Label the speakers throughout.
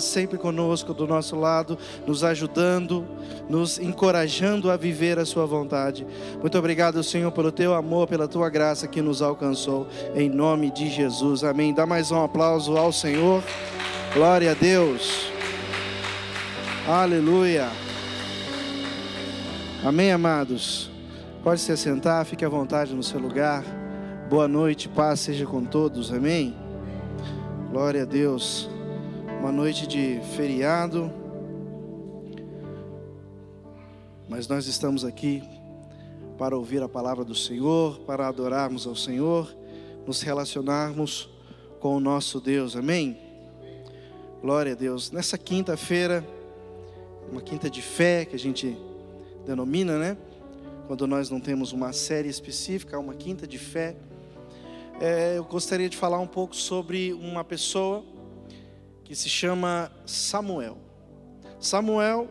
Speaker 1: sempre conosco do nosso lado, nos ajudando, nos encorajando a viver a sua vontade. Muito obrigado, Senhor, pelo teu amor, pela tua graça que nos alcançou, em nome de Jesus. Amém. Dá mais um aplauso ao Senhor. Glória a Deus. Aleluia. Amém, amados. Pode se assentar, fique à vontade no seu lugar. Boa noite, paz seja com todos. Amém. Glória a Deus uma noite de feriado, mas nós estamos aqui para ouvir a palavra do Senhor, para adorarmos ao Senhor, nos relacionarmos com o nosso Deus, amém? Glória a Deus. Nessa quinta-feira, uma quinta de fé que a gente denomina, né? Quando nós não temos uma série específica, uma quinta de fé. É, eu gostaria de falar um pouco sobre uma pessoa que se chama Samuel. Samuel,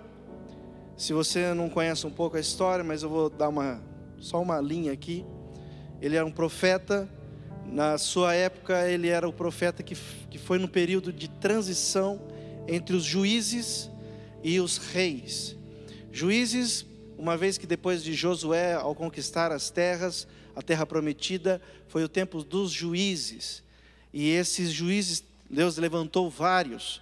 Speaker 1: se você não conhece um pouco a história, mas eu vou dar uma só uma linha aqui. Ele era um profeta, na sua época ele era o profeta que, que foi no período de transição entre os juízes e os reis. Juízes, uma vez que depois de Josué, ao conquistar as terras, a terra prometida, foi o tempo dos juízes. E esses juízes Deus levantou vários.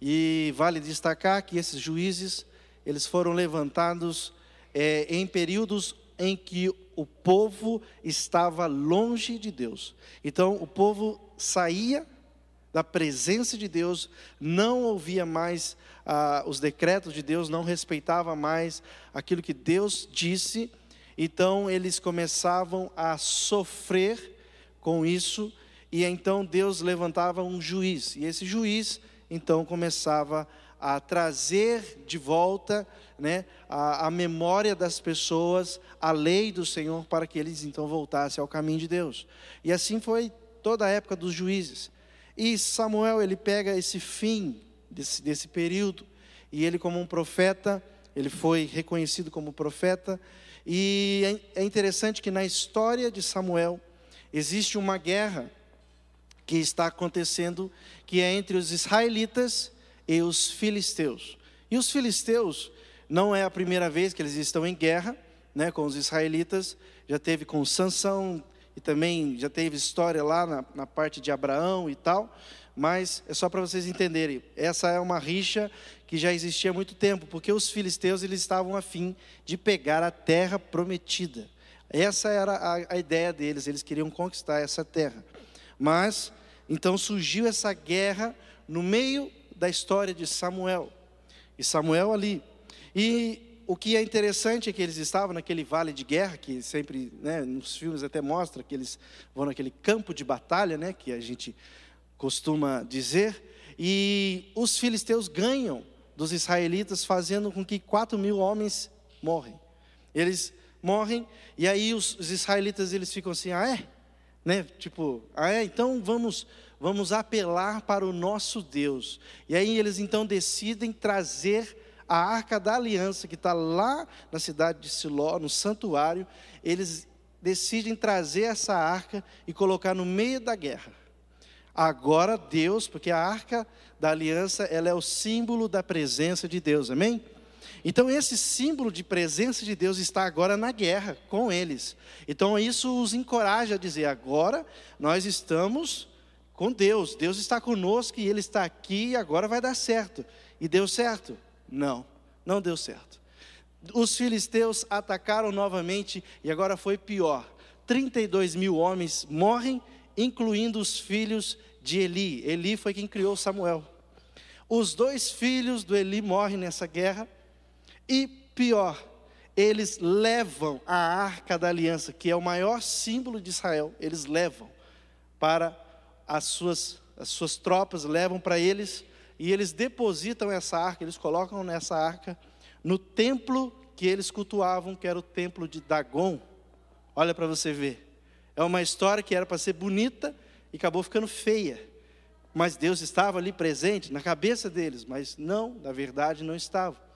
Speaker 1: E vale destacar que esses juízes, eles foram levantados é, em períodos em que o povo estava longe de Deus. Então, o povo saía da presença de Deus, não ouvia mais ah, os decretos de Deus, não respeitava mais aquilo que Deus disse. Então, eles começavam a sofrer com isso e então Deus levantava um juiz, e esse juiz então começava a trazer de volta né, a, a, memória das pessoas, a lei do Senhor, para que eles então voltassem ao caminho de Deus. E assim foi toda a época dos juízes. E Samuel, ele pega esse fim desse, desse período, e ele, como um profeta, ele foi reconhecido como profeta. E é, é interessante que na história de Samuel, existe uma guerra que está acontecendo, que é entre os israelitas e os filisteus. E os filisteus não é a primeira vez que eles estão em guerra, né, com os israelitas. Já teve com Sansão e também já teve história lá na, na parte de Abraão e tal. Mas é só para vocês entenderem, essa é uma rixa que já existia há muito tempo, porque os filisteus eles estavam afim de pegar a terra prometida. Essa era a, a ideia deles, eles queriam conquistar essa terra. Mas então surgiu essa guerra no meio da história de Samuel. E Samuel ali. E o que é interessante é que eles estavam naquele vale de guerra, que sempre, né, nos filmes até mostra que eles vão naquele campo de batalha, né, que a gente costuma dizer. E os filisteus ganham dos israelitas, fazendo com que quatro mil homens morrem. Eles morrem, e aí os, os israelitas eles ficam assim, ah é? Né? Tipo, ah, é, então vamos vamos apelar para o nosso Deus. E aí eles então decidem trazer a arca da aliança que está lá na cidade de Siló, no santuário. Eles decidem trazer essa arca e colocar no meio da guerra. Agora Deus, porque a arca da aliança ela é o símbolo da presença de Deus, amém? Então, esse símbolo de presença de Deus está agora na guerra com eles. Então, isso os encoraja a dizer: agora nós estamos com Deus, Deus está conosco e Ele está aqui e agora vai dar certo. E deu certo? Não, não deu certo. Os filisteus atacaram novamente e agora foi pior: 32 mil homens morrem, incluindo os filhos de Eli. Eli foi quem criou Samuel. Os dois filhos do Eli morrem nessa guerra e pior, eles levam a arca da aliança, que é o maior símbolo de Israel, eles levam para as suas, as suas tropas, levam para eles, e eles depositam essa arca, eles colocam nessa arca no templo que eles cultuavam, que era o templo de Dagon. Olha para você ver. É uma história que era para ser bonita e acabou ficando feia. Mas Deus estava ali presente na cabeça deles, mas não, na verdade não estava.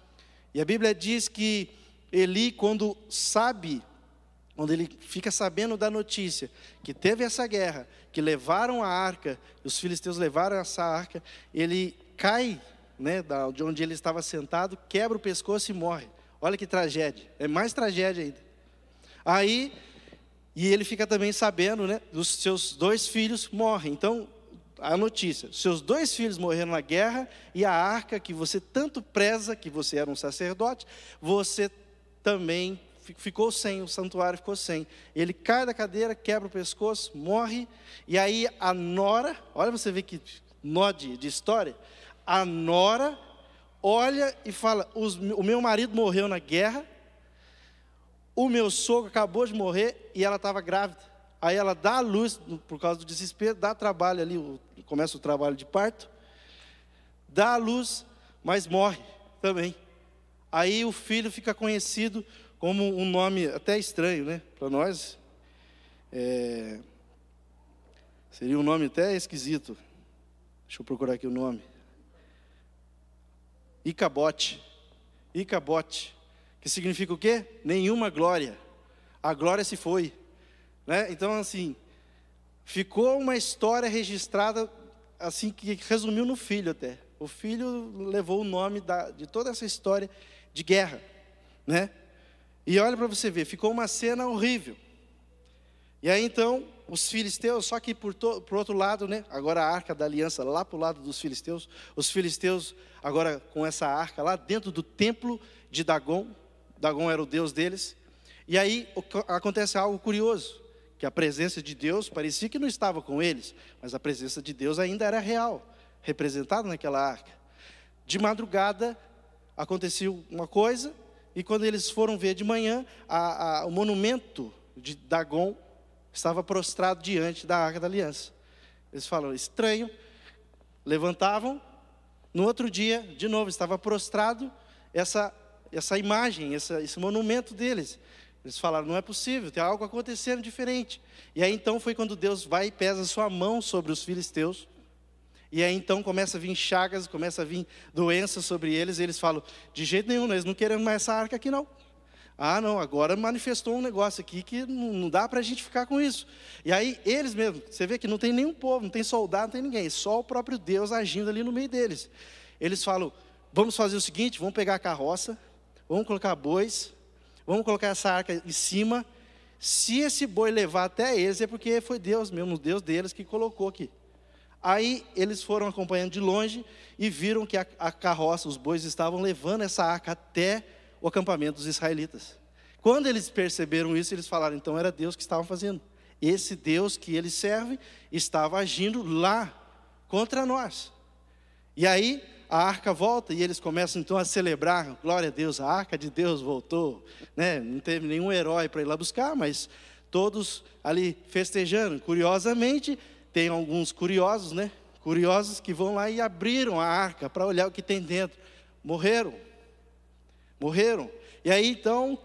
Speaker 1: E a Bíblia diz que Eli, quando sabe, quando ele fica sabendo da notícia que teve essa guerra, que levaram a arca, os filisteus levaram essa arca, ele cai né, de onde ele estava sentado, quebra o pescoço e morre. Olha que tragédia. É mais tragédia ainda. Aí, e ele fica também sabendo, né, dos seus dois filhos morrem. Então, a notícia: seus dois filhos morreram na guerra e a arca que você tanto preza, que você era um sacerdote, você também ficou sem, o santuário ficou sem. Ele cai da cadeira, quebra o pescoço, morre, e aí a nora, olha você vê que nó de, de história, a nora olha e fala: o meu marido morreu na guerra, o meu sogro acabou de morrer e ela estava grávida. Aí ela dá a luz, por causa do desespero, dá trabalho ali, começa o trabalho de parto, dá a luz, mas morre também. Aí o filho fica conhecido como um nome até estranho, né? Para nós, é... seria um nome até esquisito. Deixa eu procurar aqui o nome. Icabote. Icabote. Que significa o quê? Nenhuma glória. A glória se foi. Né? Então, assim, ficou uma história registrada, assim, que resumiu no filho até. O filho levou o nome da, de toda essa história de guerra. Né? E olha para você ver, ficou uma cena horrível. E aí então, os filisteus, só que por, to, por outro lado, né? Agora a arca da aliança lá para o lado dos filisteus, os filisteus agora com essa arca lá dentro do templo de Dagon, Dagon era o deus deles. E aí acontece algo curioso, que a presença de Deus parecia que não estava com eles, mas a presença de Deus ainda era real, representada naquela arca. De madrugada aconteceu uma coisa, e quando eles foram ver de manhã, a, a, o monumento de Dagon estava prostrado diante da arca da aliança. Eles falam, estranho. Levantavam, no outro dia, de novo, estava prostrado essa, essa imagem, essa, esse monumento deles. Eles falaram, não é possível, tem algo acontecendo diferente. E aí então foi quando Deus vai e pesa sua mão sobre os filisteus. E aí então começa a vir chagas, começa a vir doenças sobre eles, e eles falam: de jeito nenhum, nós não queremos mais essa arca aqui não. Ah, não, agora manifestou um negócio aqui que não dá para a gente ficar com isso. E aí, eles mesmo, você vê que não tem nenhum povo, não tem soldado, não tem ninguém, só o próprio Deus agindo ali no meio deles. Eles falam: vamos fazer o seguinte, vamos pegar a carroça, vamos colocar bois, vamos colocar essa arca em cima. Se esse boi levar até eles, é porque foi Deus mesmo, Deus deles que colocou aqui. Aí eles foram acompanhando de longe e viram que a, a carroça, os bois estavam levando essa arca até o acampamento dos israelitas. Quando eles perceberam isso, eles falaram: então era Deus que estava fazendo. Esse Deus que eles servem estava agindo lá contra nós. E aí a arca volta e eles começam então a celebrar, glória a Deus, a arca de Deus voltou, né? Não teve nenhum herói para ir lá buscar, mas todos ali festejando. Curiosamente, tem alguns curiosos, né? Curiosos que vão lá e abriram a arca para olhar o que tem dentro. Morreram. Morreram. E aí então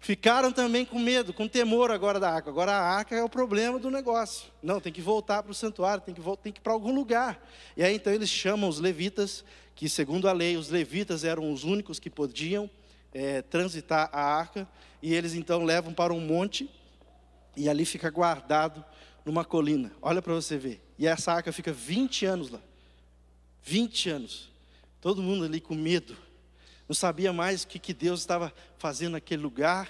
Speaker 1: ficaram também com medo, com temor agora da arca. Agora a arca é o problema do negócio. Não, tem que voltar para o santuário, tem que, tem que ir para algum lugar. E aí então eles chamam os levitas, que segundo a lei, os levitas eram os únicos que podiam é, transitar a arca. E eles então levam para um monte e ali fica guardado numa colina. Olha para você ver. E essa arca fica 20 anos lá. 20 anos. Todo mundo ali com medo. Não sabia mais o que, que Deus estava fazendo naquele lugar.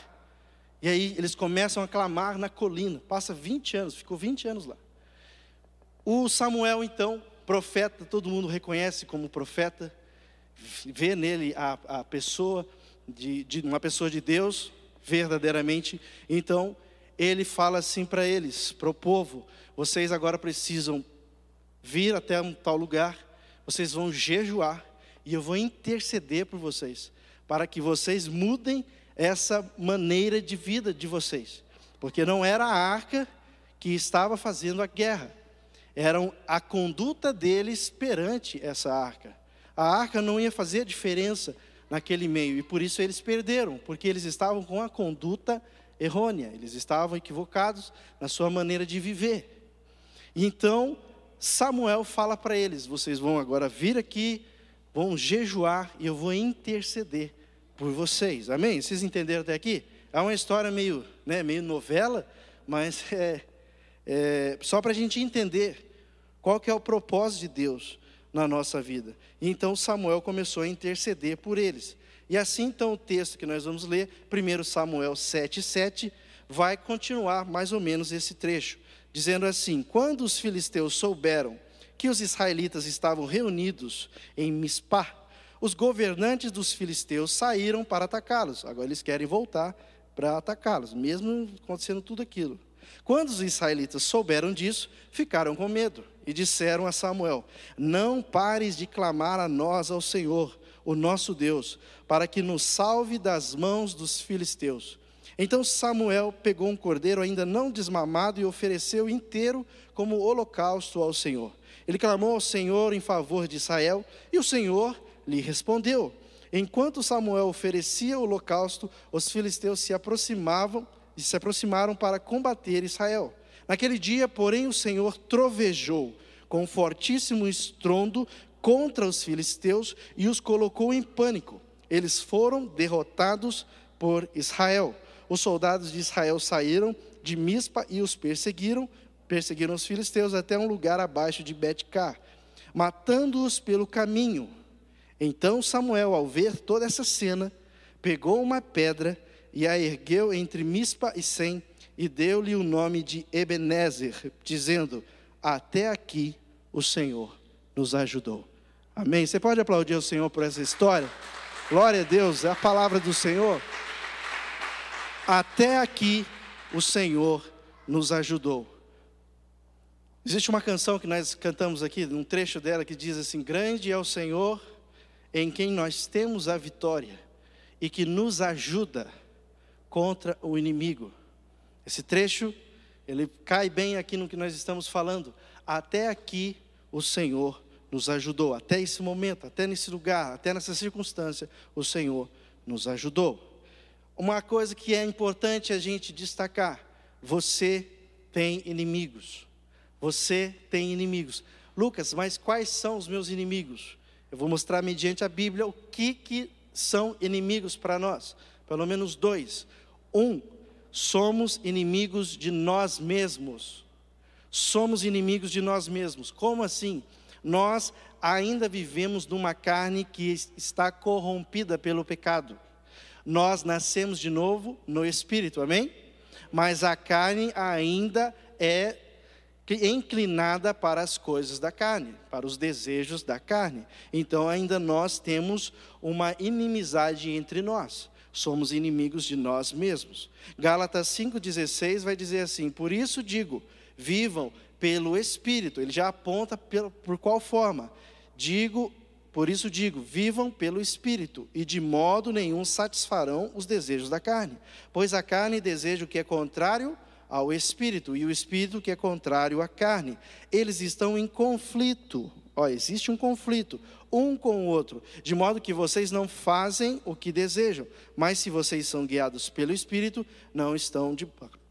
Speaker 1: E aí eles começam a clamar na colina. Passa 20 anos, ficou 20 anos lá. O Samuel, então, profeta, todo mundo reconhece como profeta, vê nele a, a pessoa de, de uma pessoa de Deus, verdadeiramente. Então, ele fala assim para eles, para o povo: vocês agora precisam vir até um tal lugar, vocês vão jejuar e eu vou interceder por vocês, para que vocês mudem essa maneira de vida de vocês, porque não era a arca que estava fazendo a guerra, era a conduta deles perante essa arca. A arca não ia fazer diferença naquele meio, e por isso eles perderam, porque eles estavam com a conduta errônea, eles estavam equivocados na sua maneira de viver. Então, Samuel fala para eles: vocês vão agora vir aqui, vão jejuar e eu vou interceder por vocês. Amém? Vocês entenderam até aqui? É uma história meio, né, meio novela, mas é, é só para a gente entender qual que é o propósito de Deus. na nossa vida. E então Samuel começou a interceder por eles. E assim então o texto que nós vamos ler, 1 Samuel 7,7, vai continuar mais ou menos esse trecho, dizendo assim: Quando os filisteus souberam que os israelitas estavam reunidos em Mispá, os governantes dos filisteus saíram para atacá-los. Agora eles querem voltar para atacá-los, mesmo acontecendo tudo aquilo. Quando os israelitas souberam disso, ficaram com medo e disseram a Samuel: Não pares de clamar a nós ao Senhor, o nosso Deus, para que nos salve das mãos dos filisteus. Então Samuel pegou um cordeiro ainda não desmamado e ofereceu inteiro como holocausto ao Senhor. Ele clamou ao Senhor em favor de Israel e o Senhor lhe respondeu. Enquanto Samuel oferecia o holocausto, os filisteus se aproximavam e se aproximaram para combater Israel. Naquele dia, porém, o Senhor trovejou com um fortíssimo estrondo contra os filisteus e os colocou em pânico. Eles foram derrotados por Israel. Os soldados de Israel saíram de Mispa e os perseguiram, perseguiram os filisteus até um lugar abaixo de Betcar, matando-os pelo caminho. Então Samuel, ao ver toda essa cena, pegou uma pedra e a ergueu entre Mispa e Sem e deu-lhe o nome de Ebenezer, dizendo: Até aqui o Senhor nos ajudou. Amém. Você pode aplaudir o Senhor por essa história? Glória a Deus, é a palavra do Senhor. Até aqui o Senhor nos ajudou. Existe uma canção que nós cantamos aqui, um trecho dela que diz assim: Grande é o Senhor em quem nós temos a vitória e que nos ajuda contra o inimigo. Esse trecho, ele cai bem aqui no que nós estamos falando. Até aqui o Senhor nos ajudou, até esse momento, até nesse lugar, até nessa circunstância, o Senhor nos ajudou. Uma coisa que é importante a gente destacar: você tem inimigos. Você tem inimigos. Lucas, mas quais são os meus inimigos? Eu vou mostrar mediante a Bíblia o que, que são inimigos para nós. Pelo menos dois. Um, somos inimigos de nós mesmos. Somos inimigos de nós mesmos. Como assim? Nós ainda vivemos numa carne que está corrompida pelo pecado. Nós nascemos de novo no espírito, amém? Mas a carne ainda é inclinada para as coisas da carne, para os desejos da carne. Então ainda nós temos uma inimizade entre nós somos inimigos de nós mesmos. Gálatas 5,16 vai dizer assim: Por isso digo, vivam pelo Espírito. Ele já aponta por qual forma. Digo, por isso digo, vivam pelo Espírito, e de modo nenhum satisfarão os desejos da carne. Pois a carne deseja o que é contrário ao Espírito, e o Espírito que é contrário à carne. Eles estão em conflito. Ó, existe um conflito um com o outro, de modo que vocês não fazem o que desejam, mas se vocês são guiados pelo Espírito, não estão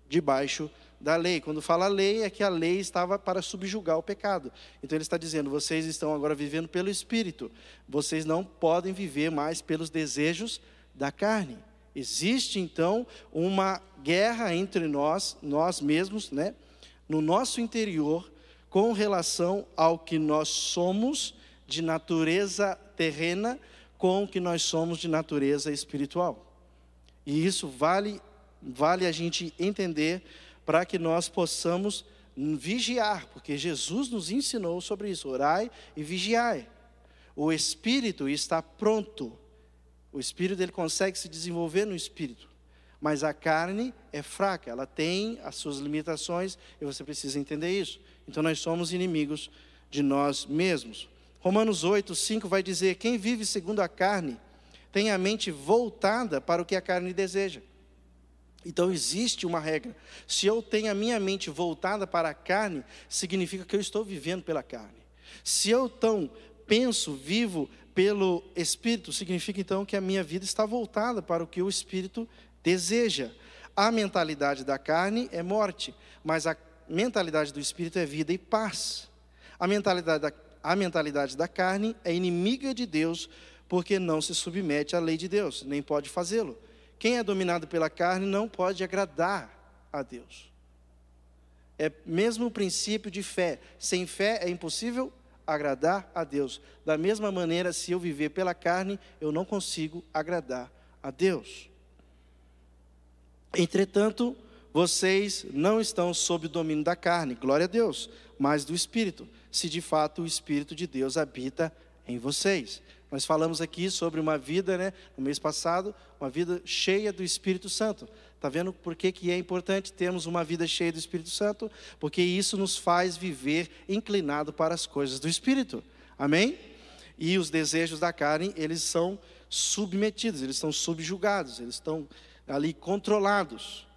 Speaker 1: debaixo da lei. Quando fala lei, é que a lei estava para subjugar o pecado. Então ele está dizendo: vocês estão agora vivendo pelo Espírito, vocês não podem viver mais pelos desejos da carne. Existe então uma guerra entre nós, nós mesmos, né, no nosso interior, com relação ao que nós somos de natureza terrena com o que nós somos de natureza espiritual. E isso vale vale a gente entender para que nós possamos vigiar, porque Jesus nos ensinou sobre isso, orai e vigiai. O espírito está pronto. O espírito ele consegue se desenvolver no espírito, mas a carne é fraca, ela tem as suas limitações e você precisa entender isso. Então nós somos inimigos de nós mesmos. Romanos 8, 5 vai dizer: quem vive segundo a carne tem a mente voltada para o que a carne deseja. Então existe uma regra. Se eu tenho a minha mente voltada para a carne, significa que eu estou vivendo pela carne. Se eu então penso, vivo pelo Espírito, significa então que a minha vida está voltada para o que o Espírito deseja. A mentalidade da carne é morte, mas a mentalidade do Espírito é vida e paz. A mentalidade da a mentalidade da carne é inimiga de Deus, porque não se submete à lei de Deus, nem pode fazê-lo. Quem é dominado pela carne não pode agradar a Deus. É mesmo o princípio de fé. Sem fé é impossível agradar a Deus. Da mesma maneira, se eu viver pela carne, eu não consigo agradar a Deus. Entretanto, vocês não estão sob o domínio da carne, glória a Deus, mas do Espírito, se de fato o Espírito de Deus habita em vocês. Nós falamos aqui sobre uma vida, né, no mês passado, uma vida cheia do Espírito Santo. Está vendo por que, que é importante termos uma vida cheia do Espírito Santo? Porque isso nos faz viver inclinado para as coisas do Espírito. Amém? E os desejos da carne, eles são submetidos, eles são subjugados, eles estão ali controlados.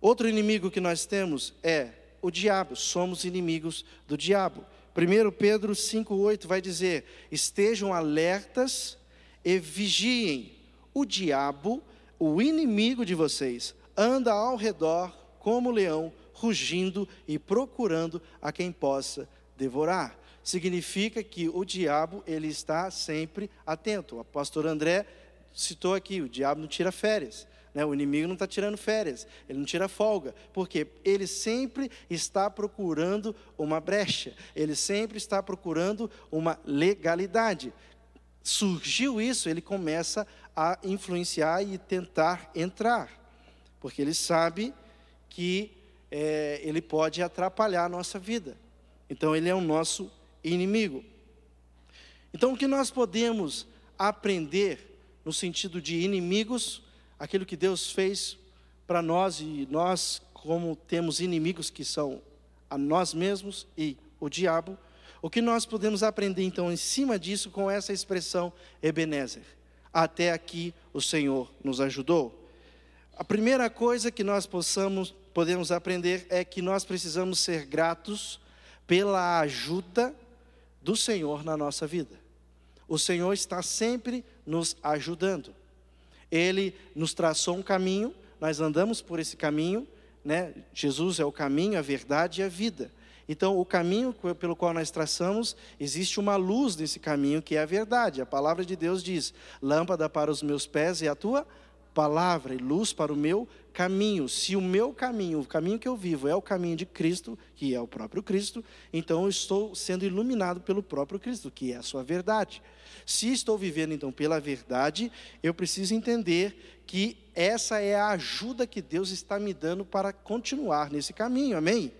Speaker 1: Outro inimigo que nós temos é o diabo, somos inimigos do diabo. 1 Pedro 5,8 vai dizer: estejam alertas e vigiem. O diabo, o inimigo de vocês, anda ao redor como leão, rugindo e procurando a quem possa devorar. Significa que o diabo ele está sempre atento. O pastor André citou aqui: o diabo não tira férias. Né? O inimigo não está tirando férias, ele não tira folga, porque ele sempre está procurando uma brecha, ele sempre está procurando uma legalidade. Surgiu isso, ele começa a influenciar e tentar entrar, porque ele sabe que é, ele pode atrapalhar a nossa vida. Então, ele é o nosso inimigo. Então, o que nós podemos aprender no sentido de inimigos aquilo que Deus fez para nós e nós, como temos inimigos que são a nós mesmos e o diabo, o que nós podemos aprender então em cima disso com essa expressão Ebenezer? Até aqui o Senhor nos ajudou. A primeira coisa que nós possamos, podemos aprender é que nós precisamos ser gratos pela ajuda do Senhor na nossa vida. O Senhor está sempre nos ajudando. Ele nos traçou um caminho, nós andamos por esse caminho, né? Jesus é o caminho, a verdade e a vida. Então, o caminho pelo qual nós traçamos, existe uma luz nesse caminho que é a verdade. A palavra de Deus diz: lâmpada para os meus pés e a tua palavra, e luz para o meu caminho. Se o meu caminho, o caminho que eu vivo, é o caminho de Cristo, que é o próprio Cristo, então eu estou sendo iluminado pelo próprio Cristo, que é a sua verdade. Se estou vivendo então pela verdade, eu preciso entender que essa é a ajuda que Deus está me dando para continuar nesse caminho, amém?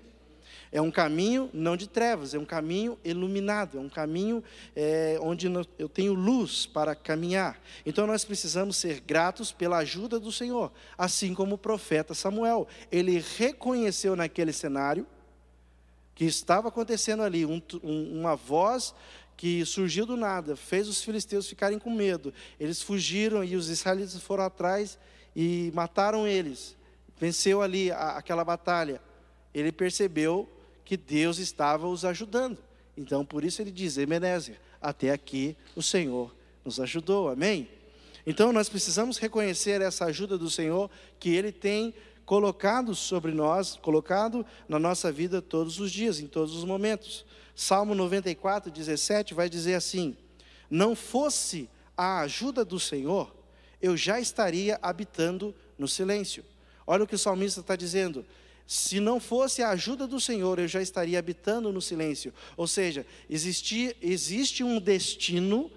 Speaker 1: É um caminho não de trevas, é um caminho iluminado, é um caminho é, onde eu tenho luz para caminhar. Então nós precisamos ser gratos pela ajuda do Senhor, assim como o profeta Samuel. Ele reconheceu naquele cenário que estava acontecendo ali um, um, uma voz que surgiu do nada, fez os filisteus ficarem com medo. Eles fugiram e os israelitas foram atrás e mataram eles. Venceu ali a, aquela batalha. Ele percebeu que Deus estava os ajudando. Então, por isso ele diz: Ebenezer, até aqui o Senhor nos ajudou. Amém? Então, nós precisamos reconhecer essa ajuda do Senhor que ele tem colocado sobre nós, colocado na nossa vida todos os dias, em todos os momentos. Salmo 94, 17 vai dizer assim: Não fosse a ajuda do Senhor, eu já estaria habitando no silêncio. Olha o que o salmista está dizendo. Se não fosse a ajuda do Senhor, eu já estaria habitando no silêncio. Ou seja, existia, existe um destino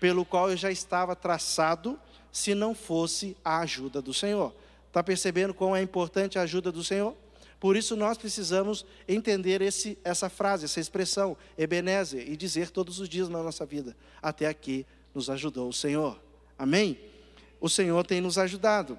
Speaker 1: pelo qual eu já estava traçado, se não fosse a ajuda do Senhor. Está percebendo quão é importante a ajuda do Senhor? Por isso nós precisamos entender esse, essa frase, essa expressão, Ebenezer, e dizer todos os dias na nossa vida: até aqui nos ajudou o Senhor. Amém? O Senhor tem nos ajudado.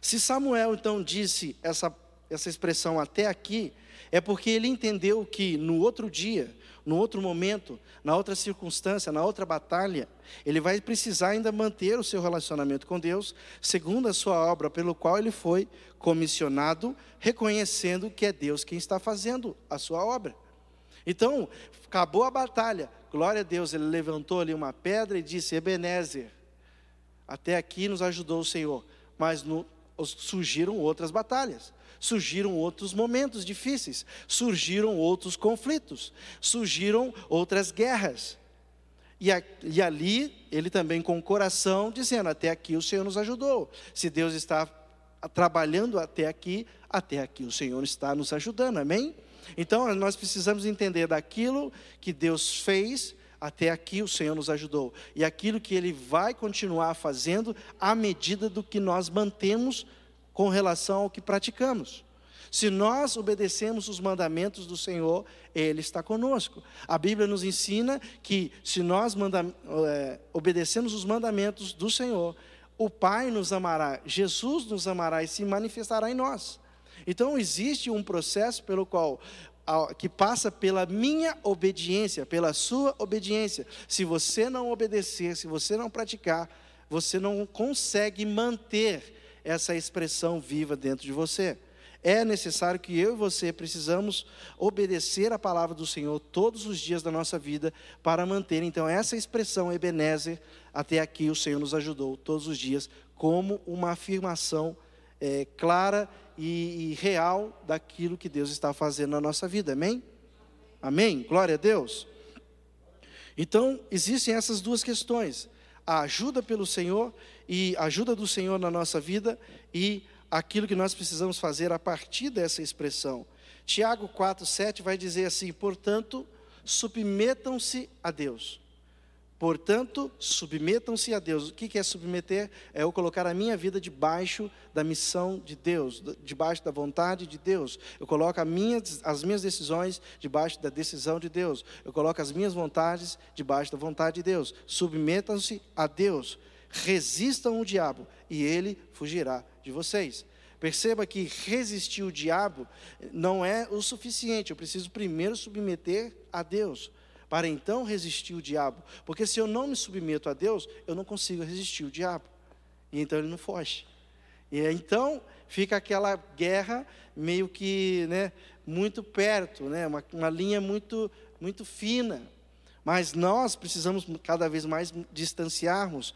Speaker 1: Se Samuel então disse essa, essa expressão até aqui, é porque ele entendeu que no outro dia, no outro momento, na outra circunstância, na outra batalha, ele vai precisar ainda manter o seu relacionamento com Deus, segundo a sua obra, pelo qual ele foi comissionado, reconhecendo que é Deus quem está fazendo a sua obra. Então, acabou a batalha, glória a Deus, ele levantou ali uma pedra e disse: Ebenezer, até aqui nos ajudou o Senhor, mas no, surgiram outras batalhas surgiram outros momentos difíceis, surgiram outros conflitos, surgiram outras guerras. E, a, e, ali, ele também com o coração dizendo: Até aqui o Senhor nos ajudou. Se Deus está trabalhando até aqui, até aqui o Senhor está nos ajudando, amém? Então nós precisamos entender daquilo que Deus fez até aqui o Senhor nos ajudou. E aquilo que Ele vai continuar fazendo à medida do que nós mantemos com relação ao que praticamos. Se nós obedecemos os mandamentos do Senhor, Ele está conosco. A Bíblia nos ensina que se nós manda, é, obedecemos os mandamentos do Senhor, o Pai nos amará, Jesus nos amará e se manifestará em nós. Então existe um processo pelo qual que passa pela minha obediência, pela sua obediência. Se você não obedecer, se você não praticar, você não consegue manter essa expressão viva dentro de você. É necessário que eu e você precisamos obedecer a palavra do Senhor todos os dias da nossa vida para manter então essa expressão Ebenezer até aqui o Senhor nos ajudou todos os dias como uma afirmação é, clara e, e real daquilo que Deus está fazendo na nossa vida. Amém? Amém? Glória a Deus. Então existem essas duas questões: a ajuda pelo Senhor e ajuda do Senhor na nossa vida e aquilo que nós precisamos fazer a partir dessa expressão. Tiago 4,7 vai dizer assim: portanto, submetam-se a Deus. Portanto, submetam-se a Deus. O que é submeter? É eu colocar a minha vida debaixo da missão de Deus, debaixo da vontade de Deus. Eu coloco as minhas decisões debaixo da decisão de Deus. Eu coloco as minhas vontades debaixo da vontade de Deus. Submetam-se a Deus. Resistam o diabo e ele fugirá de vocês. Perceba que resistir o diabo não é o suficiente, eu preciso primeiro submeter a Deus, para então resistir o diabo. Porque se eu não me submeto a Deus, eu não consigo resistir o diabo. E então ele não foge. E então fica aquela guerra meio que né, muito perto, né, uma, uma linha muito, muito fina. Mas nós precisamos cada vez mais distanciarmos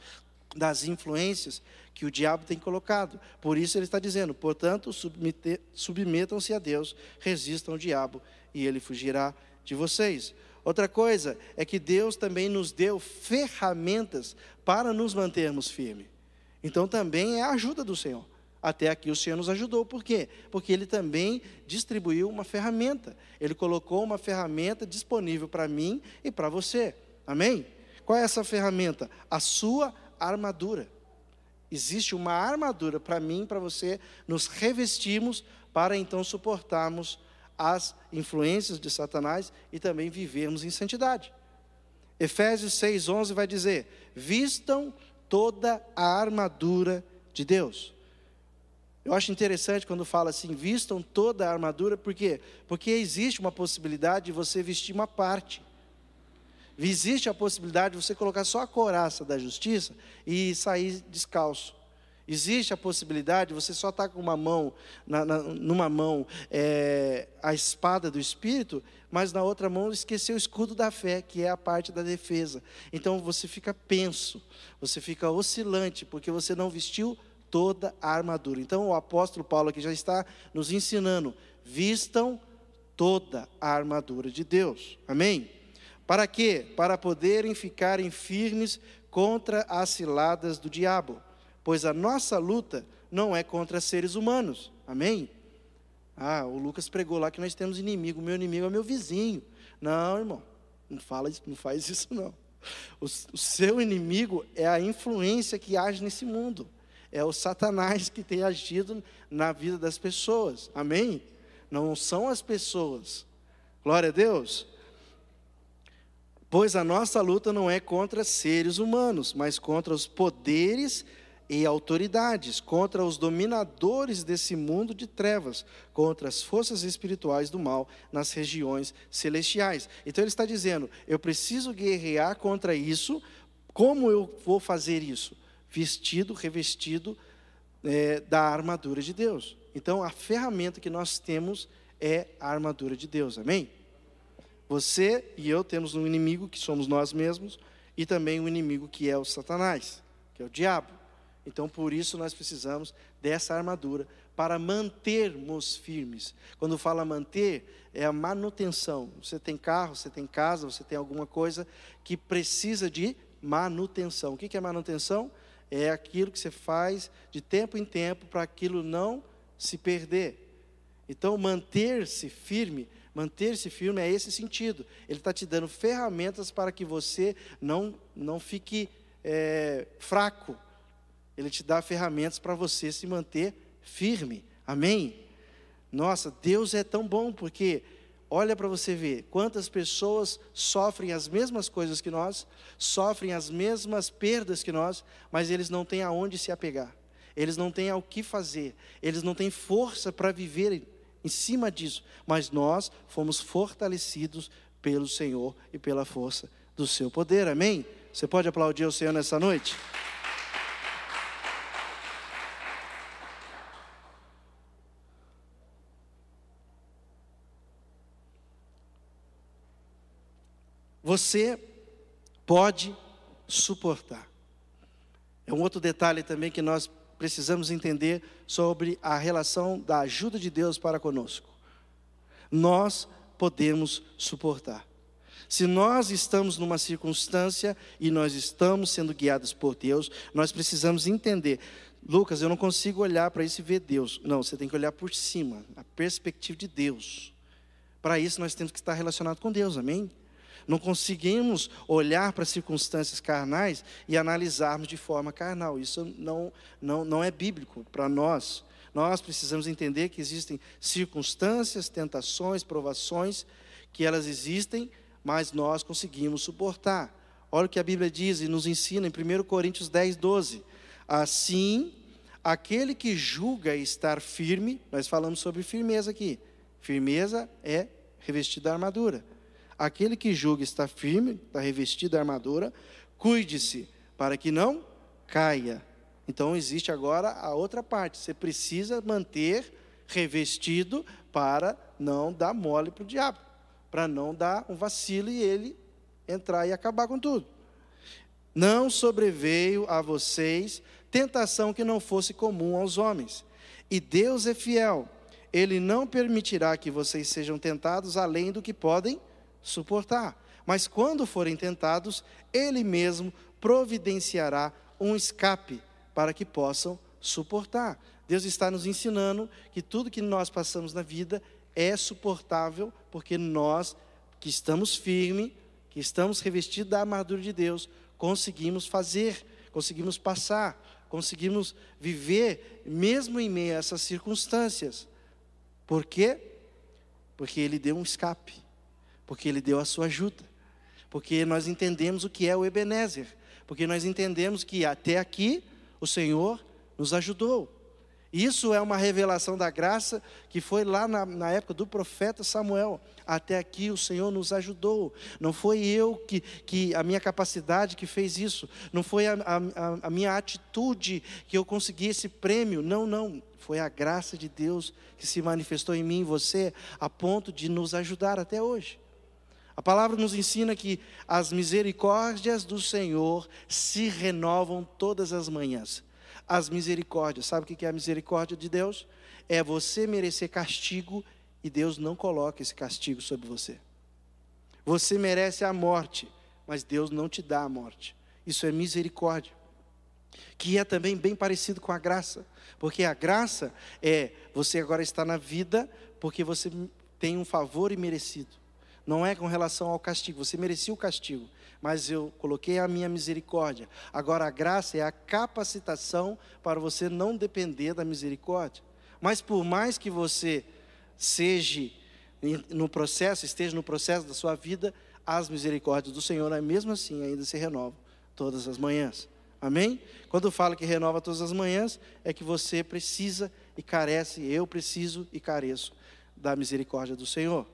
Speaker 1: das influências que o diabo tem colocado. Por isso ele está dizendo: portanto, submetam-se a Deus, resistam ao diabo e ele fugirá de vocês. Outra coisa é que Deus também nos deu ferramentas para nos mantermos firmes. Então também é a ajuda do Senhor. Até aqui o Senhor nos ajudou. Por quê? Porque Ele também distribuiu uma ferramenta. Ele colocou uma ferramenta disponível para mim e para você. Amém? Qual é essa ferramenta? A sua armadura. Existe uma armadura para mim para você nos revestirmos para então suportarmos as influências de Satanás e também vivermos em santidade. Efésios 6:11 vai dizer: "Vistam toda a armadura de Deus". Eu acho interessante quando fala assim, vistam toda a armadura, por quê? Porque existe uma possibilidade de você vestir uma parte. Existe a possibilidade de você colocar só a coraça da justiça e sair descalço. Existe a possibilidade de você só estar tá com uma mão, na, na, numa mão, é, a espada do Espírito, mas na outra mão esquecer o escudo da fé, que é a parte da defesa. Então você fica penso, você fica oscilante, porque você não vestiu toda a armadura. Então o apóstolo Paulo aqui já está nos ensinando: vistam toda a armadura de Deus. Amém? Para quê? Para poderem ficarem firmes contra as ciladas do diabo, pois a nossa luta não é contra seres humanos. Amém? Ah, o Lucas pregou lá que nós temos inimigo, meu inimigo é meu vizinho. Não, irmão, não fala, não faz isso não. O, o seu inimigo é a influência que age nesse mundo. É o Satanás que tem agido na vida das pessoas. Amém? Não são as pessoas. Glória a Deus. Pois a nossa luta não é contra seres humanos, mas contra os poderes e autoridades, contra os dominadores desse mundo de trevas, contra as forças espirituais do mal nas regiões celestiais. Então ele está dizendo: eu preciso guerrear contra isso. Como eu vou fazer isso? Vestido, revestido é, da armadura de Deus. Então a ferramenta que nós temos é a armadura de Deus. Amém? Você e eu temos um inimigo que somos nós mesmos e também um inimigo que é o Satanás, que é o diabo. Então, por isso nós precisamos dessa armadura para mantermos firmes. Quando fala manter, é a manutenção. Você tem carro, você tem casa, você tem alguma coisa que precisa de manutenção. O que é manutenção? É aquilo que você faz de tempo em tempo para aquilo não se perder. Então, manter-se firme Manter-se firme é esse sentido. Ele está te dando ferramentas para que você não, não fique é, fraco. Ele te dá ferramentas para você se manter firme. Amém? Nossa, Deus é tão bom porque olha para você ver quantas pessoas sofrem as mesmas coisas que nós, sofrem as mesmas perdas que nós, mas eles não têm aonde se apegar. Eles não têm ao que fazer, eles não têm força para viver em cima disso, mas nós fomos fortalecidos pelo Senhor e pela força do seu poder. Amém? Você pode aplaudir o Senhor nessa noite? Você pode suportar. É um outro detalhe também que nós precisamos entender sobre a relação da ajuda de Deus para conosco. Nós podemos suportar. Se nós estamos numa circunstância e nós estamos sendo guiados por Deus, nós precisamos entender. Lucas, eu não consigo olhar para isso e ver Deus. Não, você tem que olhar por cima, a perspectiva de Deus. Para isso nós temos que estar relacionados com Deus, amém? Não conseguimos olhar para circunstâncias carnais e analisarmos de forma carnal. Isso não, não, não é bíblico para nós. Nós precisamos entender que existem circunstâncias, tentações, provações, que elas existem, mas nós conseguimos suportar. Olha o que a Bíblia diz e nos ensina em 1 Coríntios 10, 12. Assim, aquele que julga estar firme, nós falamos sobre firmeza aqui. Firmeza é revestido da armadura. Aquele que julga está firme, está revestido da armadura, cuide-se para que não caia. Então existe agora a outra parte. Você precisa manter revestido para não dar mole para o diabo, para não dar um vacilo e ele entrar e acabar com tudo. Não sobreveio a vocês tentação que não fosse comum aos homens. E Deus é fiel. Ele não permitirá que vocês sejam tentados além do que podem suportar. Mas quando forem tentados, Ele mesmo providenciará um escape para que possam suportar. Deus está nos ensinando que tudo que nós passamos na vida é suportável, porque nós que estamos firmes, que estamos revestidos da armadura de Deus, conseguimos fazer, conseguimos passar, conseguimos viver, mesmo em meio a essas circunstâncias. Por quê? Porque Ele deu um escape porque Ele deu a sua ajuda, porque nós entendemos o que é o Ebenezer, porque nós entendemos que até aqui o Senhor nos ajudou. Isso é uma revelação da graça que foi lá na, na, época do profeta Samuel. Até aqui o Senhor nos ajudou. Não foi eu que, que a minha capacidade que fez isso. Não foi a, a, a minha atitude que eu consegui esse prêmio. Não, não. Foi a graça de Deus que se manifestou em mim e você a ponto de nos ajudar até hoje. A palavra nos ensina que as misericórdias do Senhor se renovam todas as manhãs. As misericórdias, sabe o que é a misericórdia de Deus? É você merecer castigo e Deus não coloca esse castigo sobre você. Você merece a morte, mas Deus não te dá a morte. Isso é misericórdia. Que é também bem parecido com a graça, porque a graça é você agora está na vida porque você tem um favor imerecido não é com relação ao castigo, você merecia o castigo, mas eu coloquei a minha misericórdia. Agora a graça é a capacitação para você não depender da misericórdia. Mas por mais que você seja no processo, esteja no processo da sua vida, as misericórdias do Senhor, é mesmo assim, ainda se renovam todas as manhãs. Amém? Quando fala que renova todas as manhãs, é que você precisa e carece, eu preciso e careço da misericórdia do Senhor.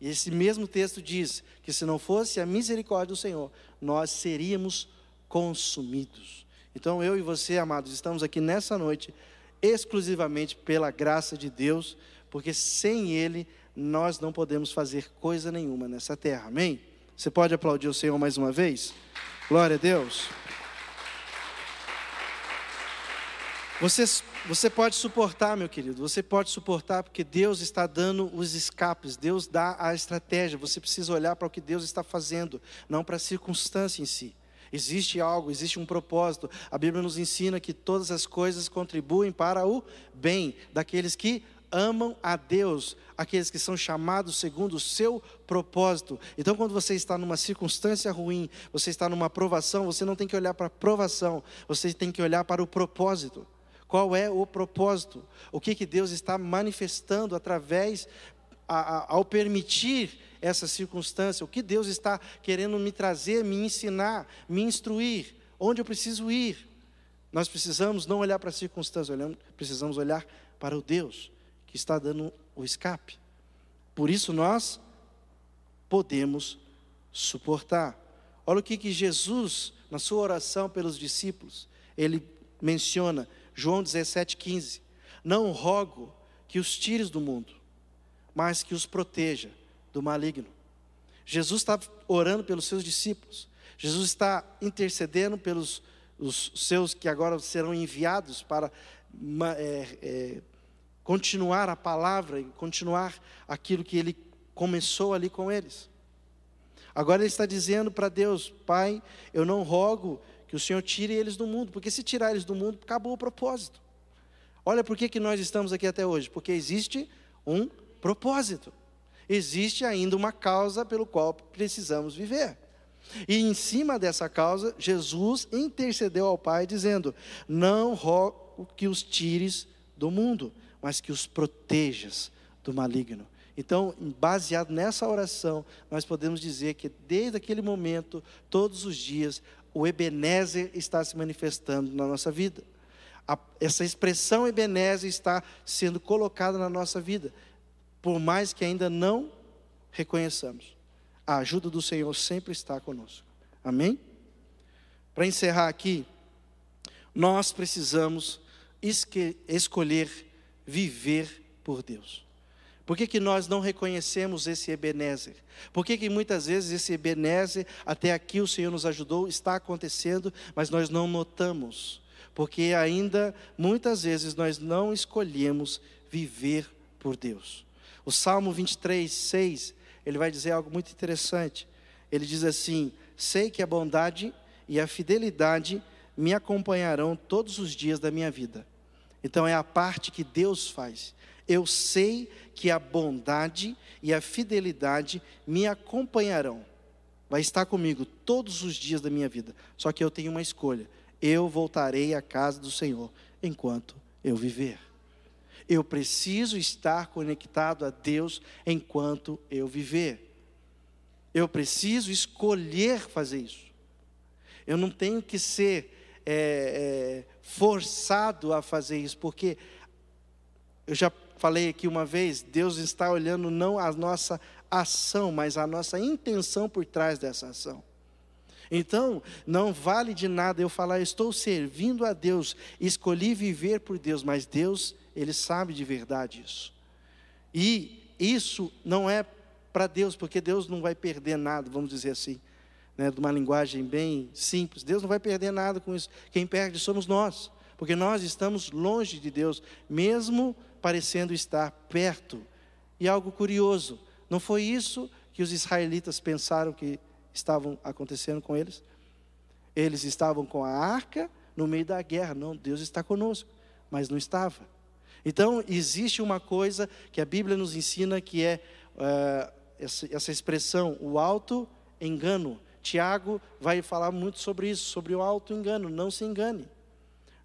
Speaker 1: E esse mesmo texto diz que se não fosse a misericórdia do Senhor, nós seríamos consumidos. Então eu e você, amados, estamos aqui nessa noite exclusivamente pela graça de Deus, porque sem Ele nós não podemos fazer coisa nenhuma nessa terra. Amém? Você pode aplaudir o Senhor mais uma vez? Glória a Deus. Você, você pode suportar, meu querido, você pode suportar porque Deus está dando os escapes, Deus dá a estratégia. Você precisa olhar para o que Deus está fazendo, não para a circunstância em si. Existe algo, existe um propósito. A Bíblia nos ensina que todas as coisas contribuem para o bem daqueles que amam a Deus, aqueles que são chamados segundo o seu propósito. Então, quando você está numa circunstância ruim, você está numa provação, você não tem que olhar para a provação, você tem que olhar para o propósito. Qual é o propósito? O que, que Deus está manifestando através, a, a, ao permitir essa circunstância? O que Deus está querendo me trazer, me ensinar, me instruir? Onde eu preciso ir? Nós precisamos não olhar para a circunstância, precisamos olhar para o Deus que está dando o escape. Por isso nós podemos suportar. Olha o que, que Jesus, na sua oração pelos discípulos, ele menciona, João 17,15: Não rogo que os tires do mundo, mas que os proteja do maligno. Jesus está orando pelos seus discípulos, Jesus está intercedendo pelos os seus que agora serão enviados para é, é, continuar a palavra e continuar aquilo que ele começou ali com eles. Agora ele está dizendo para Deus: Pai, eu não rogo que o Senhor tire eles do mundo, porque se tirar eles do mundo, acabou o propósito. Olha por que, que nós estamos aqui até hoje: porque existe um propósito, existe ainda uma causa pelo qual precisamos viver. E em cima dessa causa, Jesus intercedeu ao Pai, dizendo: Não rogo que os tires do mundo, mas que os protejas do maligno. Então, baseado nessa oração, nós podemos dizer que desde aquele momento, todos os dias, o Ebenezer está se manifestando na nossa vida. A, essa expressão Ebenezer está sendo colocada na nossa vida, por mais que ainda não reconheçamos. A ajuda do Senhor sempre está conosco. Amém? Para encerrar aqui, nós precisamos escolher viver por Deus. Por que, que nós não reconhecemos esse Ebenezer? Por que, que muitas vezes esse Ebenezer, até aqui o Senhor nos ajudou, está acontecendo, mas nós não notamos? Porque ainda, muitas vezes, nós não escolhemos viver por Deus. O Salmo 23, 6, ele vai dizer algo muito interessante. Ele diz assim: Sei que a bondade e a fidelidade me acompanharão todos os dias da minha vida. Então é a parte que Deus faz. Eu sei que a bondade e a fidelidade me acompanharão. Vai estar comigo todos os dias da minha vida. Só que eu tenho uma escolha. Eu voltarei à casa do Senhor enquanto eu viver. Eu preciso estar conectado a Deus enquanto eu viver. Eu preciso escolher fazer isso. Eu não tenho que ser é, é, forçado a fazer isso, porque eu já falei aqui uma vez, Deus está olhando não a nossa ação, mas a nossa intenção por trás dessa ação. Então, não vale de nada eu falar, estou servindo a Deus, escolhi viver por Deus, mas Deus, Ele sabe de verdade isso. E isso não é para Deus, porque Deus não vai perder nada, vamos dizer assim né, de uma linguagem bem simples. Deus não vai perder nada com isso. Quem perde somos nós, porque nós estamos longe de Deus, mesmo parecendo estar perto. E algo curioso, não foi isso que os israelitas pensaram que estavam acontecendo com eles? Eles estavam com a arca no meio da guerra. Não, Deus está conosco, mas não estava. Então, existe uma coisa que a Bíblia nos ensina que é uh, essa, essa expressão, o alto engano. Tiago vai falar muito sobre isso, sobre o auto-engano. Não se engane.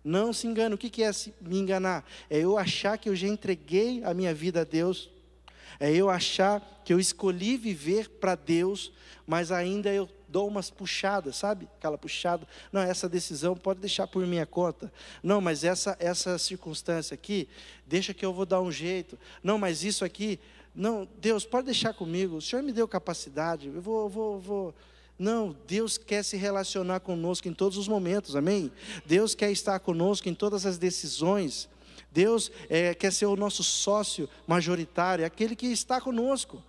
Speaker 1: Não se engane. O que é me enganar? É eu achar que eu já entreguei a minha vida a Deus. É eu achar que eu escolhi viver para Deus, mas ainda eu dou umas puxadas, sabe? Aquela puxada. Não, essa decisão pode deixar por minha conta. Não, mas essa essa circunstância aqui, deixa que eu vou dar um jeito. Não, mas isso aqui, não, Deus pode deixar comigo. O Senhor me deu capacidade. Eu vou vou vou não, Deus quer se relacionar conosco em todos os momentos, amém? Deus quer estar conosco em todas as decisões. Deus é, quer ser o nosso sócio majoritário, aquele que está conosco.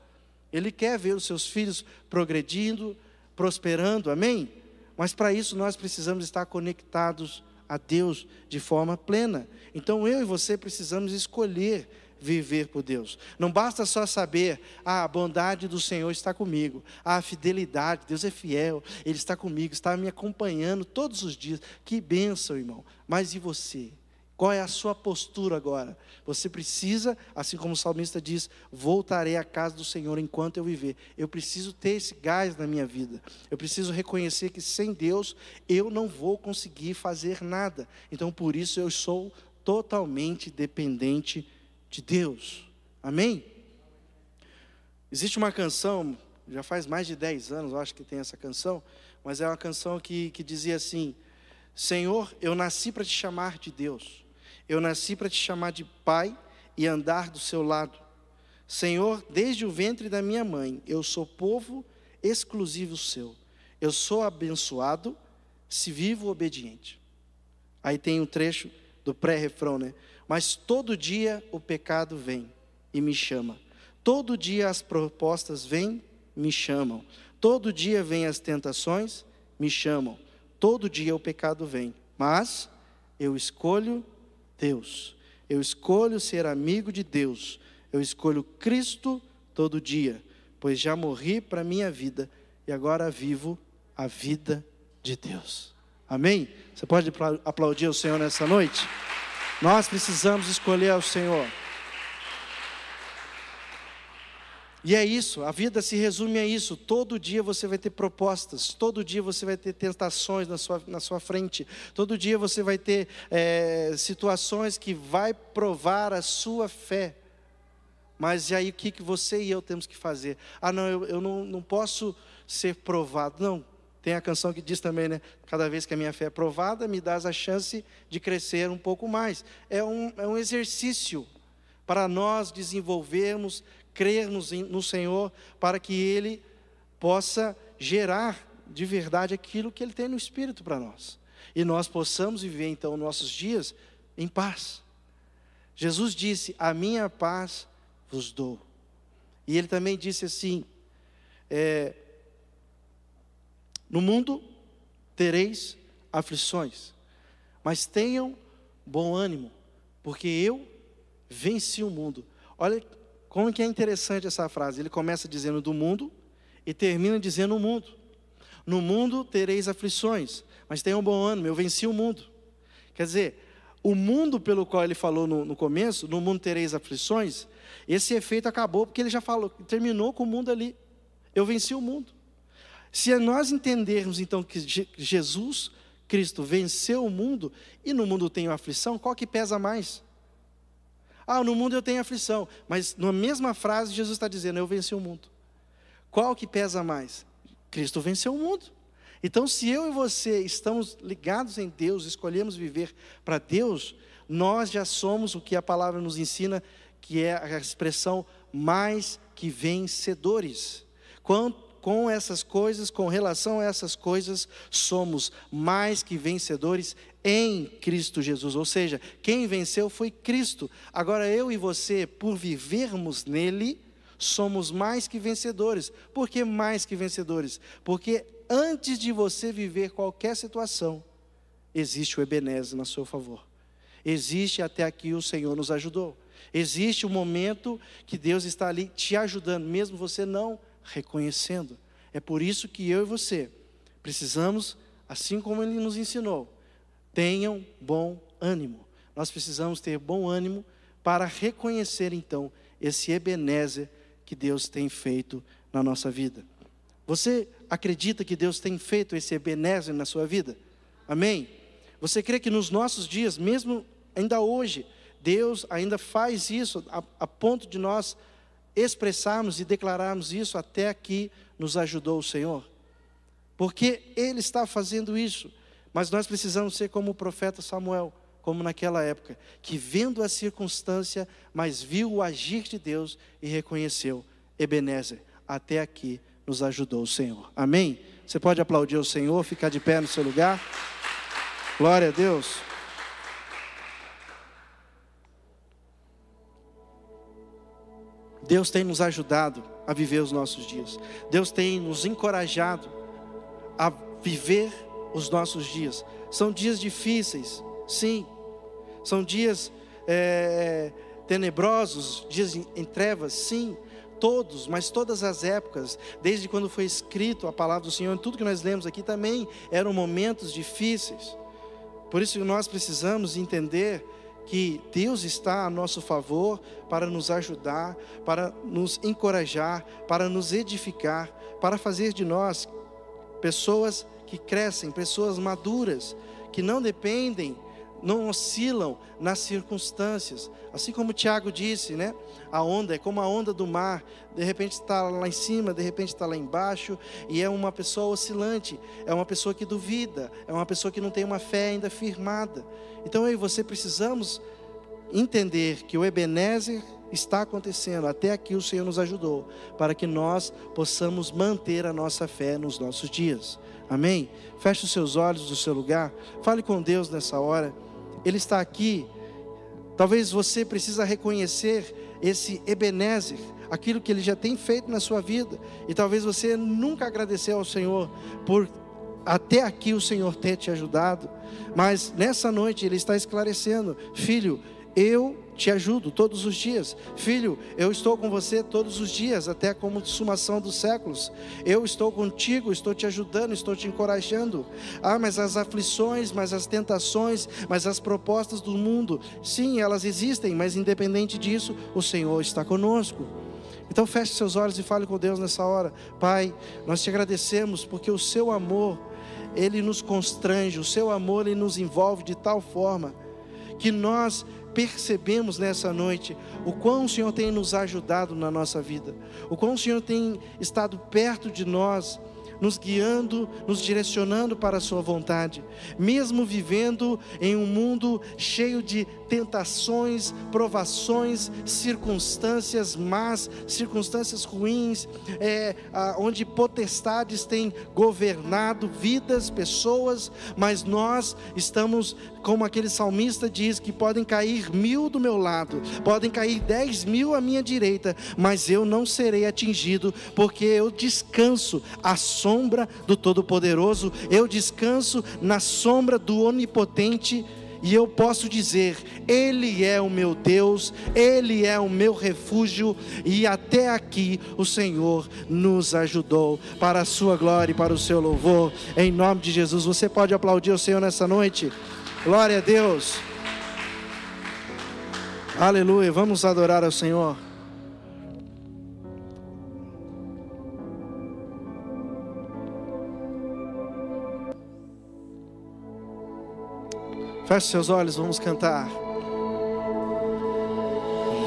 Speaker 1: Ele quer ver os seus filhos progredindo, prosperando, amém? Mas para isso nós precisamos estar conectados a Deus de forma plena. Então eu e você precisamos escolher viver por Deus. Não basta só saber, ah, a bondade do Senhor está comigo, ah, a fidelidade, Deus é fiel, Ele está comigo, está me acompanhando todos os dias. Que bênção, irmão. Mas e você? Qual é a sua postura agora? Você precisa, assim como o salmista diz, voltarei à casa do Senhor enquanto eu viver. Eu preciso ter esse gás na minha vida. Eu preciso reconhecer que sem Deus eu não vou conseguir fazer nada. Então por isso eu sou totalmente dependente de Deus. Amém? Existe uma canção, já faz mais de 10 anos, eu acho que tem essa canção, mas é uma canção que, que dizia assim: Senhor, eu nasci para te chamar de Deus. Eu nasci para te chamar de pai e andar do seu lado. Senhor, desde o ventre da minha mãe, eu sou povo exclusivo seu. Eu sou abençoado se vivo obediente. Aí tem um trecho do pré-refrão, né? Mas todo dia o pecado vem e me chama. Todo dia as propostas vêm, me chamam. Todo dia vêm as tentações, me chamam. Todo dia o pecado vem. Mas eu escolho Deus. Eu escolho ser amigo de Deus. Eu escolho Cristo todo dia, pois já morri para a minha vida e agora vivo a vida de Deus. Amém? Você pode aplaudir o Senhor nessa noite? Nós precisamos escolher ao Senhor. E é isso, a vida se resume a isso. Todo dia você vai ter propostas, todo dia você vai ter tentações na sua, na sua frente, todo dia você vai ter é, situações que vai provar a sua fé. Mas e aí o que, que você e eu temos que fazer? Ah, não, eu, eu não, não posso ser provado. Não, tem a canção que diz também, né? Cada vez que a minha fé é provada, me dás a chance de crescer um pouco mais. É um, é um exercício para nós desenvolvermos crermos no Senhor para que Ele possa gerar de verdade aquilo que Ele tem no Espírito para nós. E nós possamos viver então nossos dias em paz. Jesus disse: A minha paz vos dou. E Ele também disse assim: é, No mundo tereis aflições, mas tenham bom ânimo, porque eu venci o mundo. Olha como que é interessante essa frase? Ele começa dizendo do mundo e termina dizendo o mundo. No mundo tereis aflições, mas tenham bom ânimo, eu venci o mundo. Quer dizer, o mundo pelo qual ele falou no, no, começo, no mundo tereis aflições, esse efeito acabou porque ele já falou, terminou com o mundo ali. Eu venci o mundo. Se nós entendermos então que Jesus Cristo venceu o mundo e no mundo tem aflição, qual que pesa mais? Ah, no mundo eu tenho aflição. Mas na mesma frase, Jesus está dizendo: Eu venci o mundo. Qual que pesa mais? Cristo venceu o mundo. Então, se eu e você estamos ligados em Deus, escolhemos viver para Deus, nós já somos o que a palavra nos ensina, que é a expressão mais que vencedores. Quanto com essas coisas, com relação a essas coisas, somos mais que vencedores em Cristo Jesus. Ou seja, quem venceu foi Cristo. Agora eu e você, por vivermos nele, somos mais que vencedores. Por que mais que vencedores? Porque antes de você viver qualquer situação, existe o Ebenezer na seu favor. Existe até aqui o Senhor nos ajudou. Existe um momento que Deus está ali te ajudando, mesmo você não reconhecendo. É por isso que eu e você precisamos, assim como ele nos ensinou, tenham bom ânimo. Nós precisamos ter bom ânimo para reconhecer então esse Ebenezer que Deus tem feito na nossa vida. Você acredita que Deus tem feito esse Ebenezer na sua vida? Amém? Você crê que nos nossos dias, mesmo ainda hoje, Deus ainda faz isso a, a ponto de nós expressarmos e declararmos isso até aqui nos ajudou o Senhor? Porque Ele está fazendo isso, mas nós precisamos ser como o profeta Samuel, como naquela época, que vendo a circunstância, mas viu o agir de Deus e reconheceu: Ebenezer, até aqui nos ajudou o Senhor. Amém? Você pode aplaudir o Senhor, ficar de pé no seu lugar? Glória a Deus. Deus tem nos ajudado a viver os nossos dias. Deus tem nos encorajado a viver os nossos dias. São dias difíceis, sim. São dias é, tenebrosos, dias em trevas, sim. Todos, mas todas as épocas, desde quando foi escrito a palavra do Senhor, tudo que nós lemos aqui também eram momentos difíceis. Por isso nós precisamos entender que Deus está a nosso favor para nos ajudar, para nos encorajar, para nos edificar, para fazer de nós pessoas que crescem, pessoas maduras, que não dependem não oscilam nas circunstâncias. Assim como Tiago disse, né? A onda é como a onda do mar, de repente está lá em cima, de repente está lá embaixo, e é uma pessoa oscilante, é uma pessoa que duvida, é uma pessoa que não tem uma fé ainda firmada. Então eu e você precisamos entender que o Ebenezer está acontecendo, até aqui o Senhor nos ajudou, para que nós possamos manter a nossa fé nos nossos dias. Amém? Feche os seus olhos do seu lugar, fale com Deus nessa hora. Ele está aqui. Talvez você precisa reconhecer esse Ebenezer, aquilo que ele já tem feito na sua vida, e talvez você nunca agradeceu ao Senhor por até aqui o Senhor ter te ajudado, mas nessa noite ele está esclarecendo, filho, eu te ajudo todos os dias. Filho, eu estou com você todos os dias, até como sumação dos séculos. Eu estou contigo, estou te ajudando, estou te encorajando. Ah, mas as aflições, mas as tentações, mas as propostas do mundo, sim, elas existem, mas independente disso, o Senhor está conosco. Então feche seus olhos e fale com Deus nessa hora. Pai, nós te agradecemos porque o seu amor, ele nos constrange, o seu amor ele nos envolve de tal forma que nós percebemos nessa noite o quão o Senhor tem nos ajudado na nossa vida, o quão o Senhor tem estado perto de nós nos guiando, nos direcionando para a Sua vontade, mesmo vivendo em um mundo cheio de tentações, provações, circunstâncias más, circunstâncias ruins, é, onde potestades têm governado vidas, pessoas, mas nós estamos, como aquele salmista diz, que podem cair mil do meu lado, podem cair dez mil à minha direita, mas eu não serei atingido, porque eu descanso à sombra do Todo-Poderoso, eu descanso na sombra do Onipotente e eu posso dizer: Ele é o meu Deus, Ele é o meu refúgio, e até aqui o Senhor nos ajudou, para a Sua glória e para o seu louvor, em nome de Jesus. Você pode aplaudir o Senhor nessa noite? Glória a Deus, aleluia. Vamos adorar ao Senhor. Feche seus olhos, vamos cantar.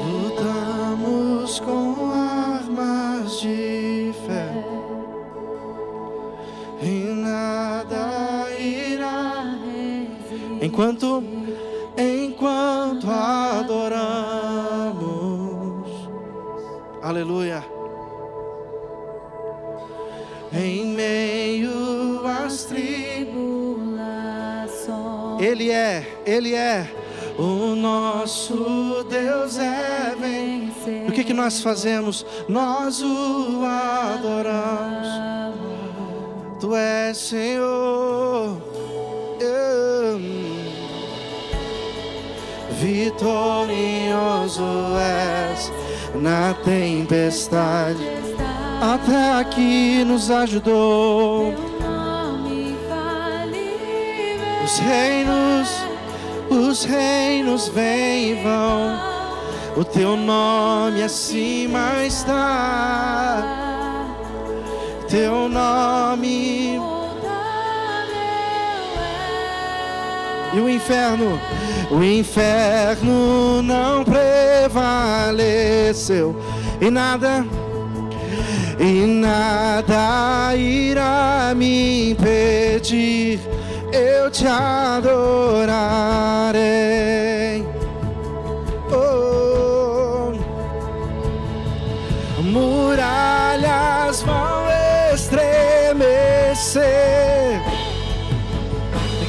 Speaker 1: Lutamos com armas de fé e nada irá enquanto enquanto adoramos. Aleluia. Em meio às tribulações ele é, Ele é. O nosso Deus é vencer. O que, que nós fazemos? Nós o adoramos. Tu és Senhor. Vitorioso és na tempestade. Até aqui nos ajudou os reinos, os reinos vêm e vão. O teu nome acima está. Teu nome. E o inferno, o inferno não prevaleceu. E nada, e nada irá me impedir eu te adorarei. Oh, muralhas vão estremecer,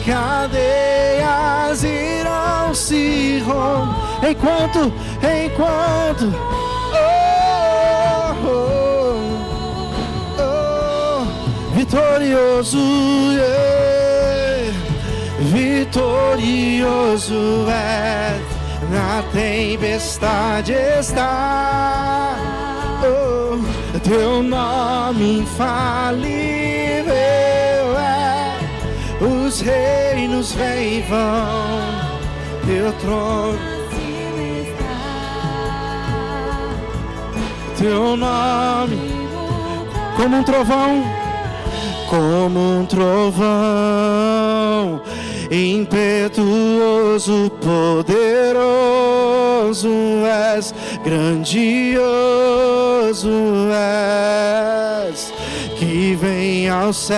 Speaker 1: cadeias irão se romper enquanto, enquanto. Oh, oh, oh, vitorioso. Yeah vitorioso é, na tempestade está. Oh, teu nome infalível é, os reinos vêm e vão. Teu trono, teu nome, como um trovão, como um trovão, impetuoso, poderoso és, grandioso és, que vem ao céu,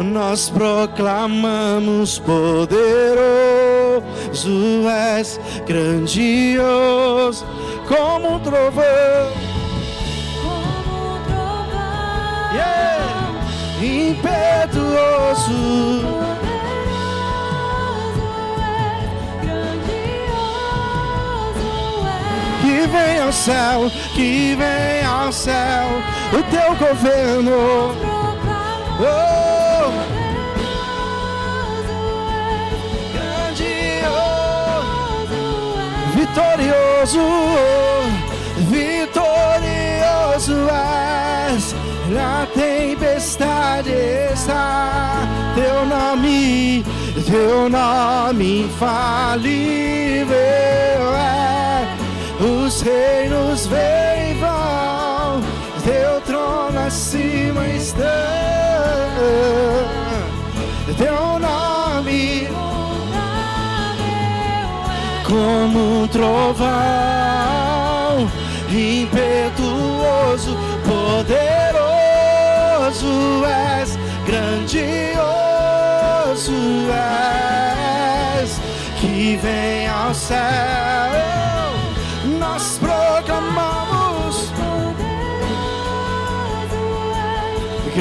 Speaker 1: nós proclamamos poderoso és, grandioso como um trovão.
Speaker 2: Como um trovão,
Speaker 1: Yeah. Impetuoso, que vem ao céu, que vem ao céu, o teu governo. Oh, grandioso, vitorioso, vitorioso és. Na tempestade está teu nome, teu nome infalível é. Os reinos vêm e vão, teu trono acima está. Teu nome como um trovão, impetuoso, poderoso és, grandioso és, que vem ao céu,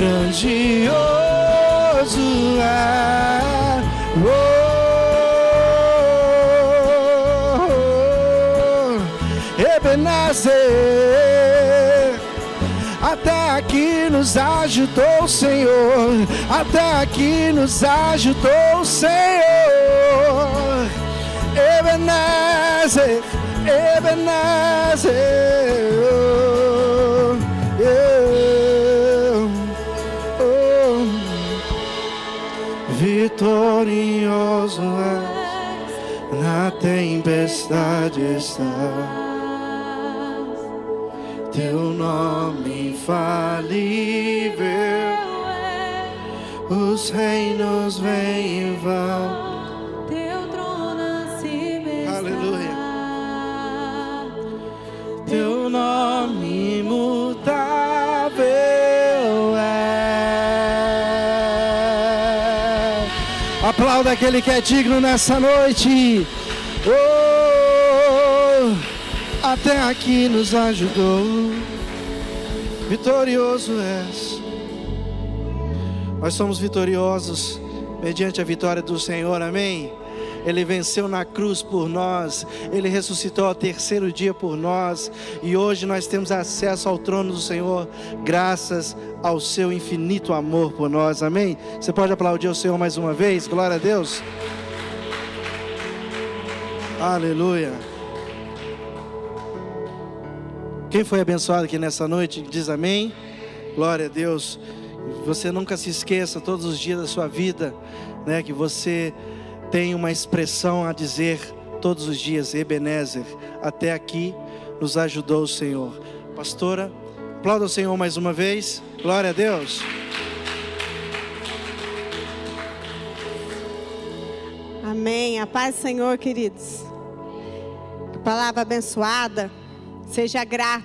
Speaker 1: grandioso é. Oh, Ebenezer, até aqui nos ajudou o Senhor, até aqui nos ajudou o Senhor. Ebenezer, Ebenezer, oh, vitorioso é, na tempestade está. Teu nome infalível, os reinos vêm e vão. Aplauda aquele que é digno nessa noite. Oh, até aqui nos ajudou. Vitorioso és. Nós somos vitoriosos mediante a vitória do Senhor, amém? Ele venceu na cruz por nós, ele ressuscitou ao terceiro dia por nós, e hoje nós temos acesso ao trono do Senhor, graças ao seu infinito amor por nós, amém? Você pode aplaudir o Senhor mais uma vez, glória a Deus. Aleluia. Quem foi abençoado aqui nessa noite, diz amém. Glória a Deus. Você nunca se esqueça todos os dias da sua vida, né, que você tem uma expressão a dizer todos os dias, Ebenezer, até aqui nos ajudou o Senhor. Pastora, aplauda o Senhor mais uma vez. Glória a Deus.
Speaker 3: Amém. A paz do Senhor, queridos. Que palavra abençoada. Seja grato